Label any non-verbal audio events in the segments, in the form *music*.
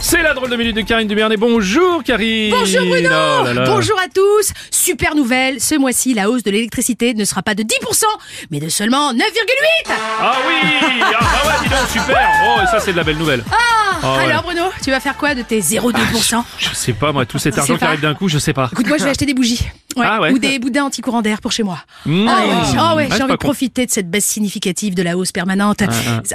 C'est la drôle de minute de Karine Dubernet. Bonjour Karine Bonjour Bruno Oh là là. Bonjour à tous Super nouvelle, ce mois-ci, la hausse de l'électricité ne sera pas de 10%, mais de seulement 9,8% Ah oui Ah bah ouais, dis donc, super Oh, et ça c'est de la belle nouvelle. Ah, Ah ouais. Alors Bruno, tu vas faire quoi de tes 0,2% Je sais pas, moi, tout cet argent qui arrive d'un coup, je sais pas. Écoute, moi je vais acheter des bougies. Ah ouais. Ou des boudins anti-courant d'air pour chez moi. Mmh. Ah ouais, ah ouais, Ouais, j'ai envie de con. profiter de cette baisse significative de la hausse permanente,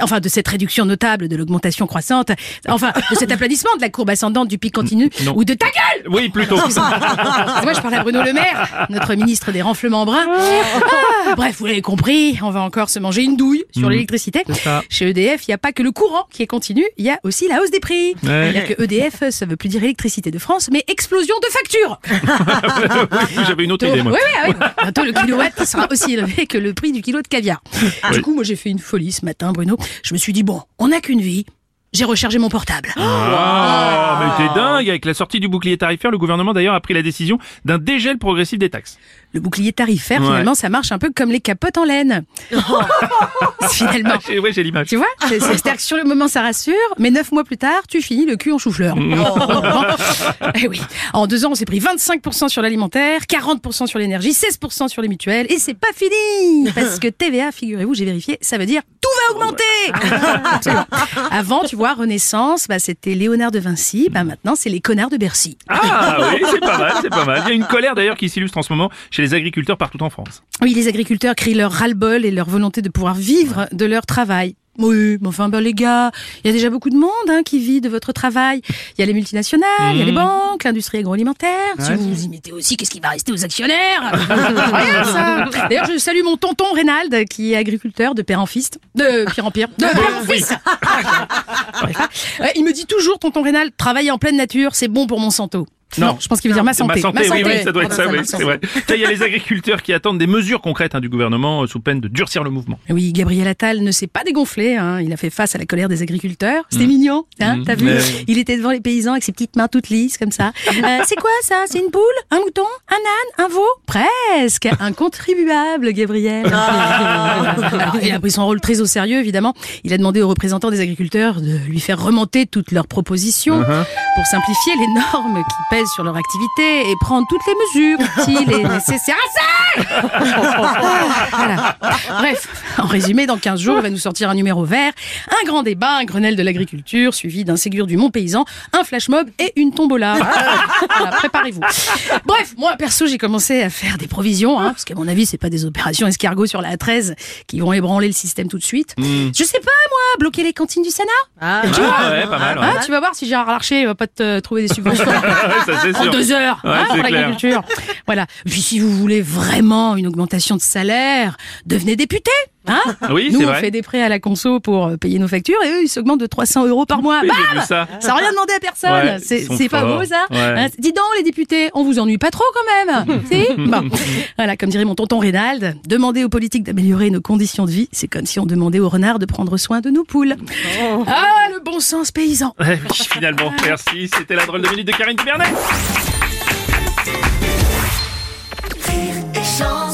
enfin de cette réduction notable de l'augmentation croissante, enfin de cet aplanissement de la courbe ascendante du pic continu, Non. ou de ta gueule Oui, plutôt. *laughs* Moi, je parle à Bruno Le Maire, notre ministre des renflements bruns. Ah, bref, vous l'avez compris, on va encore se manger une douille sur l'électricité. c'est ça. Chez EDF, il n'y a pas que le courant qui est continu, il y a aussi la hausse des prix. Ouais. C'est-à-dire que EDF, ça veut plus dire électricité de France, mais explosion de factures. *laughs* J'avais une autre idée, moi. Oui, oui, oui. Bientôt, le kilowatt sera aussi élevé que le prix du kilo de caviar. Du coup, moi, j'ai fait une folie ce matin, Bruno. Je me suis dit, bon, on n'a qu'une vie. J'ai rechargé mon portable. Ah, mais t'es dingue Avec la sortie du bouclier tarifaire, le gouvernement d'ailleurs a pris la décision d'un dégel progressif des taxes. Le bouclier tarifaire, Ouais. finalement, ça marche un peu comme les capotes en laine. *laughs* finalement. J'ai- Ouais, j'ai l'image. Tu vois C'est- c'est- C'est-à-dire que sur le moment, ça rassure, mais neuf mois plus tard, tu finis le cul en chou-fleur. *laughs* Eh oui. En deux ans, on s'est pris 25% sur l'alimentaire, 40% sur l'énergie, 16% sur les mutuelles, et c'est pas fini Parce que TVA, figurez-vous, j'ai vérifié, ça veut dire tout va augmenter. *laughs* Avant, tu vois, Renaissance, bah, c'était Léonard de Vinci, bah, maintenant, c'est les connards de Bercy. Ah oui, c'est pas mal, c'est pas mal. Il y a une colère d'ailleurs qui s'illustre en ce moment chez les agriculteurs partout en France. Oui, les agriculteurs crient leur ras-le-bol et leur volonté de pouvoir vivre de leur travail. Oui, mais enfin, ben, les gars, il y a déjà beaucoup de monde hein, qui vit de votre travail. Il y a les multinationales, il y a les banques, l'industrie agroalimentaire. si vous vous y mettez aussi, qu'est-ce qui va rester aux actionnaires *laughs* Rien, ça. D'ailleurs, je salue mon tonton Reynald, qui est agriculteur de père en fils, de pire en pire, de père en fils. *laughs* Il me dit toujours, tonton Reynald, travailler en pleine nature, c'est bon pour mon Non, je pense qu'il veut dire ma santé. Ma santé, oui, oui, ça doit être ça, oui, c'est vrai. *laughs* Il y a les agriculteurs qui attendent des mesures concrètes hein, du gouvernement euh, sous peine de durcir le mouvement. Oui, Gabriel Attal ne s'est pas dégonflé. Hein. Il a fait face à la colère des agriculteurs. C'était mignon, hein, t'as vu? Mais- Il était devant les paysans avec ses petites mains toutes lisses comme ça. *laughs* Euh, c'est quoi ça? C'est une poule? Un mouton? Un âne? Un veau? Presque Un contribuable, Gabriel. Alors, *laughs* il a pris son rôle très au sérieux, évidemment. Il a demandé aux représentants des agriculteurs de lui faire remonter toutes leurs propositions pour simplifier les normes qui pèsent sur leur activité et prendre toutes les mesures utiles et nécessaires à ça. *laughs* Voilà. Bref, en résumé, dans 15 jours, il va nous sortir un numéro vert, un grand débat, un Grenelle de l'agriculture, suivi d'un Ségur du Mont Paysan, un flash mob et une tombola. *laughs* Voilà, préparez-vous. Bref, moi, perso, j'ai commencé à faire des provisions, hein, parce qu'à mon avis, c'est pas des opérations escargots sur la A13 qui vont ébranler le système tout de suite. Je sais pas, moi, bloquer les cantines du Sénat? Ah ouais, pas mal. ouais. Hein, Tu vas voir si Gérard Larcher va pas te trouver des subventions. *laughs* Ça En deux heures Ouais, hein, pour l'agriculture. Voilà. Puis si vous voulez vraiment une augmentation de salaire, devenez député. Hein Oui, Nous, on vrai. fait des prêts à la conso pour euh, payer nos factures et eux, ils s'augmentent de 300 euros par mois. Bam ça. n'a rien demandé à personne. Ouais, c'est pas beau ça Ouais. Hein, Dis donc les députés, on vous ennuie pas trop quand même. *laughs* si Bon. Voilà, comme dirait mon tonton Reynald, demander aux politiques d'améliorer nos conditions de vie, c'est comme si on demandait aux renards de prendre soin de nos poules. Ah, le bon sens paysan. Ouais, oui, finalement, merci. C'était la drôle de minute de Karine Dubernet. Rire et chanson